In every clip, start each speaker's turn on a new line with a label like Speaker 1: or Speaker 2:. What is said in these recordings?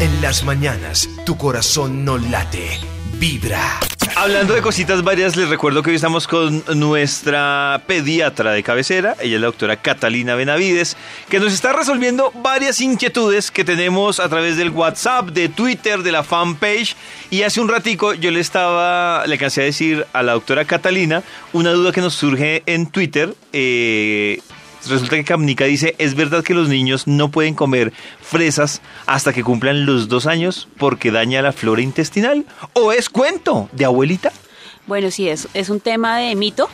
Speaker 1: En las mañanas, tu corazón no late, vibra.
Speaker 2: Hablando de cositas varias, les recuerdo que hoy estamos con nuestra pediatra de cabecera, ella es la doctora Catalina Benavides, que nos está resolviendo varias inquietudes que tenemos a través del WhatsApp, de Twitter, de la fanpage. Y hace un ratico yo le estaba, le alcancé a decir a la doctora Catalina una duda que nos surge en Twitter. Eh, Resulta que Camnica dice, ¿es verdad que los niños no pueden comer fresas hasta que cumplan los dos años porque daña la flora intestinal? ¿O es cuento de abuelita?
Speaker 3: Bueno, sí, es, es un tema de mito.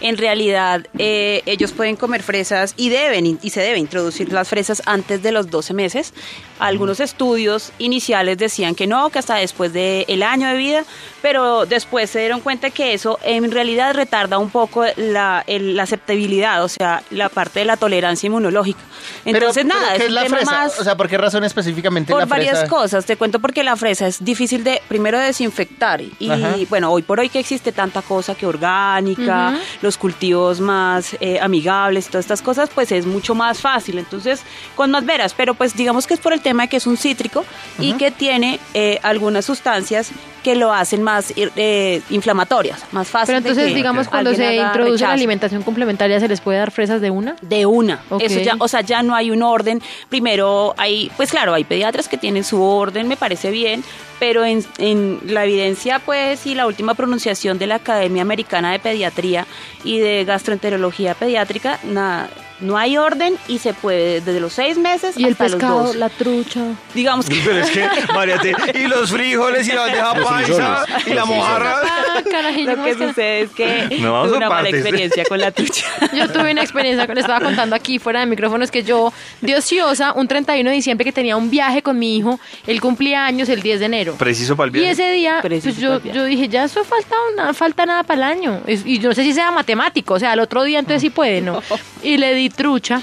Speaker 3: En realidad, eh, ellos pueden comer fresas y deben y se debe introducir las fresas antes de los 12 meses. Algunos estudios iniciales decían que no, que hasta después del año de vida, pero después se dieron cuenta que eso en realidad retarda un poco la, el- la aceptabilidad, o sea, la parte de la tolerancia inmunológica. Entonces,
Speaker 4: Pero,
Speaker 3: nada,
Speaker 4: ¿qué
Speaker 3: es
Speaker 4: es
Speaker 3: un
Speaker 4: la
Speaker 3: tema
Speaker 4: fresa?
Speaker 3: más
Speaker 4: O sea, ¿por qué razón específicamente
Speaker 3: por
Speaker 4: la fresa?
Speaker 3: varias cosas. Te cuento porque la fresa es difícil de, primero, de desinfectar. Y
Speaker 4: Ajá.
Speaker 3: bueno, hoy por hoy que existe tanta cosa que orgánica, los cultivos más eh, amigables, todas estas cosas, pues es mucho más fácil. Entonces, con más veras. Pero pues digamos que es por el tema de que es un cítrico y que tiene eh, algunas sustancias que lo hacen más eh, inflamatorias, más fácil.
Speaker 5: Pero
Speaker 3: de
Speaker 5: entonces,
Speaker 3: que
Speaker 5: digamos, cuando se introduce la alimentación complementaria, ¿se les puede dar fresas de una?
Speaker 3: De una.
Speaker 5: Ok.
Speaker 3: Eso ya, o sea, ya no hay un orden. Primero hay, pues claro, hay pediatras que tienen su orden, me parece bien, pero en, en la evidencia, pues, y la última pronunciación de la Academia Americana de Pediatría y de Gastroenterología Pediátrica, nada, no hay orden y se puede desde los seis meses
Speaker 5: Y el
Speaker 3: hasta los
Speaker 5: pescado,
Speaker 3: dos.
Speaker 5: la trucha.
Speaker 3: Digamos que
Speaker 2: Pero es que, Mariate, y los frijoles y la bandeja paisa y la mojarra.
Speaker 5: Ah, carajillo,
Speaker 3: lo
Speaker 5: ¿cómo
Speaker 3: que
Speaker 5: es
Speaker 3: sucede es que
Speaker 2: No, vamos
Speaker 3: tuve una mala experiencia con la trucha.
Speaker 5: Yo tuve una experiencia que le estaba contando aquí fuera de micrófonos que yo, de ociosa, un 31 de diciembre que tenía un viaje con mi hijo, él cumplía años el 10 de enero.
Speaker 2: Preciso para el
Speaker 5: Y
Speaker 2: viaje.
Speaker 5: ese día,
Speaker 3: Preciso
Speaker 5: pues yo,
Speaker 3: el
Speaker 5: yo dije, ya eso falta una, falta nada para el año. Es- y yo no sé si sea matemático, o sea, al otro día entonces sí puede, ¿no? Y le di trucha.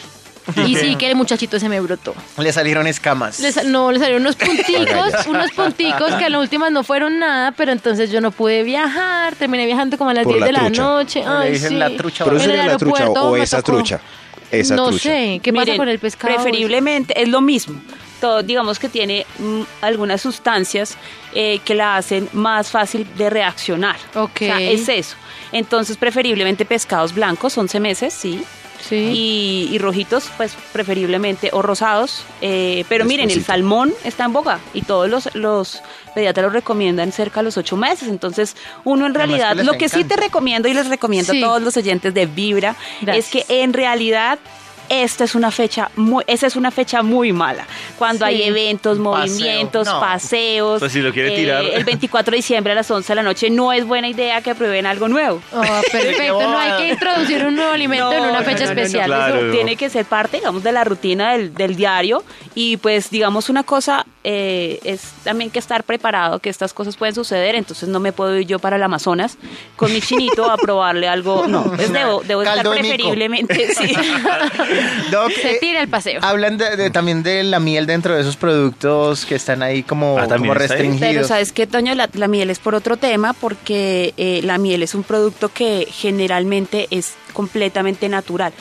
Speaker 5: Y sí, que el muchachito se me brotó.
Speaker 4: Le salieron escamas.
Speaker 5: Le no, le salieron unos punticos, unos punticos que a las últimas no fueron nada, pero entonces yo no pude viajar, terminé viajando como a las
Speaker 6: Por
Speaker 5: 10 de
Speaker 6: la
Speaker 5: noche.
Speaker 4: Le
Speaker 5: Ay,
Speaker 4: dicen
Speaker 5: sí.
Speaker 4: la trucha
Speaker 6: Pero
Speaker 5: En
Speaker 6: eso
Speaker 5: el
Speaker 6: era la trucha
Speaker 5: aeropuerto
Speaker 6: o
Speaker 5: me
Speaker 6: esa
Speaker 5: tocó-
Speaker 6: trucha. Esa
Speaker 5: no
Speaker 6: trucha.
Speaker 5: sé, ¿qué pasa
Speaker 3: Miren,
Speaker 5: con el pescado?
Speaker 3: Preferiblemente es lo mismo. Todo, digamos que tiene mm, algunas sustancias eh, que la hacen más fácil de reaccionar.
Speaker 5: Ok.
Speaker 3: O sea, es eso. Entonces, preferiblemente pescados blancos, 11 meses, sí.
Speaker 5: Sí.
Speaker 3: Y, y rojitos, pues preferiblemente, o rosados. eh, pero miren, el salmón está en boga y todos los, los pediatras lo recomiendan cerca de los 8 meses. Entonces, uno en
Speaker 4: que
Speaker 3: realidad, lo que sí te recomiendo y les recomiendo
Speaker 5: Sí.
Speaker 3: a todos los oyentes de Vibra
Speaker 5: Gracias.
Speaker 3: es que en realidad esta es una fecha muy, esa es una fecha muy mala. Cuando
Speaker 5: Sí.
Speaker 3: hay eventos,
Speaker 4: Paseo,
Speaker 3: movimientos,
Speaker 4: no.
Speaker 3: paseos.
Speaker 2: Pues si lo quiere tirar.
Speaker 3: El 24 de diciembre a las 11 de la noche no es buena idea que prueben algo nuevo.
Speaker 5: Ah, perfecto, no hay que introducir un nuevo alimento en una
Speaker 3: No,
Speaker 5: fecha
Speaker 3: no, no, no,
Speaker 5: especial.
Speaker 2: claro.
Speaker 3: Eso tiene que ser parte, digamos, de la rutina del, del diario. Y pues, digamos, una cosa eh, es también que estar preparado, que estas cosas pueden suceder. Entonces no me puedo ir yo para el Amazonas con mi chinito a probarle algo. No, es debo, debo estar
Speaker 4: de
Speaker 3: preferiblemente, sí.
Speaker 4: Doc,
Speaker 5: Se
Speaker 4: eh,
Speaker 5: tira el paseo.
Speaker 4: hablan de, de- también de la miel dentro de esos productos que están ahí como,
Speaker 2: Ah, ¿también
Speaker 4: como restringidos.
Speaker 3: Pero sabes que Toño, la, la miel es por otro tema, porque eh, la miel es un producto que generalmente es completamente natural.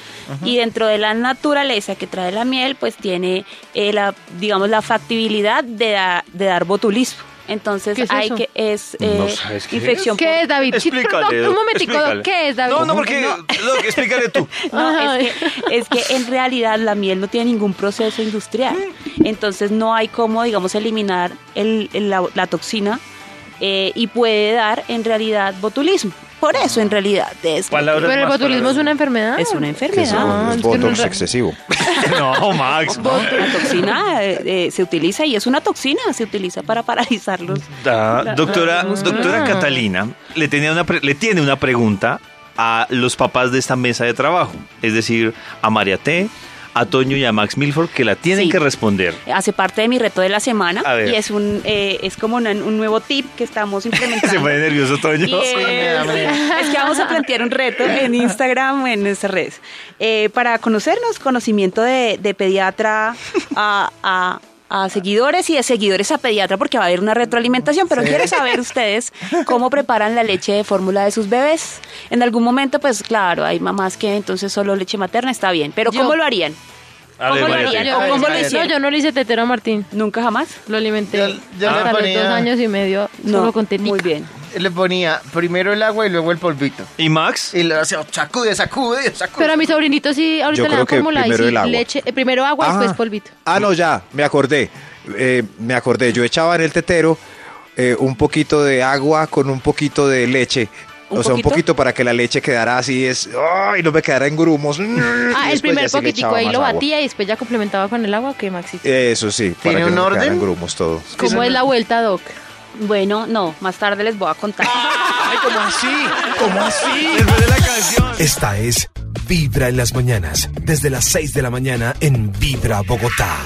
Speaker 3: Y dentro de la naturaleza que trae la miel, pues tiene eh, la, digamos, la factibilidad de, da- de dar botulismo. Entonces
Speaker 5: ¿Qué es
Speaker 3: hay
Speaker 5: eso?
Speaker 3: que es
Speaker 2: No
Speaker 3: eh,
Speaker 2: sabes qué
Speaker 3: infección
Speaker 5: ¿Qué es, David?
Speaker 2: Explícale.
Speaker 5: perdón, un momentico,
Speaker 2: explícale.
Speaker 5: ¿qué es, David?
Speaker 2: No, no, porque. Doc, explícale tú.
Speaker 3: No, es que, es que en realidad la miel no tiene ningún proceso industrial. Entonces no hay cómo, digamos, eliminar el- el- la, la toxina eh, y puede dar en realidad botulismo. Por eso en realidad es,
Speaker 2: Palabras
Speaker 5: Pero el
Speaker 2: más,
Speaker 5: botulismo es una enfermedad.
Speaker 3: es una
Speaker 6: Que
Speaker 3: enfermedad.
Speaker 6: es
Speaker 5: es que no
Speaker 6: botox excesivo.
Speaker 2: No, Max. no.
Speaker 3: La toxina eh, eh, se utiliza y es una toxina, se utiliza para paralizarlos.
Speaker 2: Da- doctora, doctora. Catalina le, tenía una pre- le tiene una pregunta a los papás de esta mesa de trabajo, es decir, a María T, a Toño y a Max Milford, que la tienen
Speaker 3: Sí.
Speaker 2: que responder.
Speaker 3: Hace parte de mi reto de la semana
Speaker 2: A ver.
Speaker 3: y es un eh, es como una- un nuevo tip que estamos implementando.
Speaker 2: Se pone nervioso Toño.
Speaker 3: Es, es que vamos a plantear un reto en Instagram o en nuestras redes eh, para conocernos, conocimiento de, de pediatra a, a- a seguidores y de seguidores a pediatra porque va a haber una retroalimentación, pero quiero saber ustedes cómo preparan la leche de fórmula de sus bebés. En algún momento, pues claro, hay mamás que entonces solo leche materna está bien, pero
Speaker 5: Yo-
Speaker 3: ¿cómo lo harían?
Speaker 2: Ver,
Speaker 3: ¿Cómo lo harían?
Speaker 2: Teresa.
Speaker 3: ¿O cómo lo
Speaker 4: María
Speaker 3: hicieron?
Speaker 5: No, yo no le hice tetero a Martín.
Speaker 3: ¿Nunca jamás?
Speaker 5: Lo alimenté
Speaker 4: Yo- yo le
Speaker 5: hasta los dos años y medio
Speaker 3: No,
Speaker 5: solo con tetica.
Speaker 3: muy bien.
Speaker 4: Le ponía primero el agua y luego el polvito.
Speaker 2: ¿Y Max?
Speaker 4: Y lo hacía sacude, sacude, sacude.
Speaker 5: Pero a mi sobrinito sí, ahorita
Speaker 6: Yo
Speaker 5: le
Speaker 6: creo
Speaker 5: dan
Speaker 6: que
Speaker 5: fórmula y
Speaker 6: primero
Speaker 5: sí,
Speaker 6: el agua.
Speaker 5: leche. eh, primero agua y
Speaker 6: Ah.
Speaker 5: después polvito.
Speaker 6: Ah, no, ya, me acordé. Eh, me acordé. Yo echaba en el tetero eh, un poquito de agua con un poquito de leche.
Speaker 3: ¿Un
Speaker 6: o sea,
Speaker 3: poquito?
Speaker 6: un poquito para que la leche quedara así, es, ¡ay! no me quedara en grumos.
Speaker 5: Ah, el primer poquitico ahí lo
Speaker 6: agua.
Speaker 5: batía y después ya complementaba con el agua. ¿Qué, Maxito?
Speaker 6: Eso sí, para
Speaker 4: ¿Tiene
Speaker 6: que
Speaker 4: un
Speaker 6: no me quedara
Speaker 4: orden?
Speaker 6: en grumos todo.
Speaker 5: ¿Cómo es la vuelta, Doc?
Speaker 3: Bueno, no, más tarde les voy a contar.
Speaker 1: Ay, ¿cómo así? ¿Cómo así?
Speaker 2: Después de la canción.
Speaker 1: Esta es Vibra en las mañanas, desde las 6 de la mañana en Vibra Bogotá.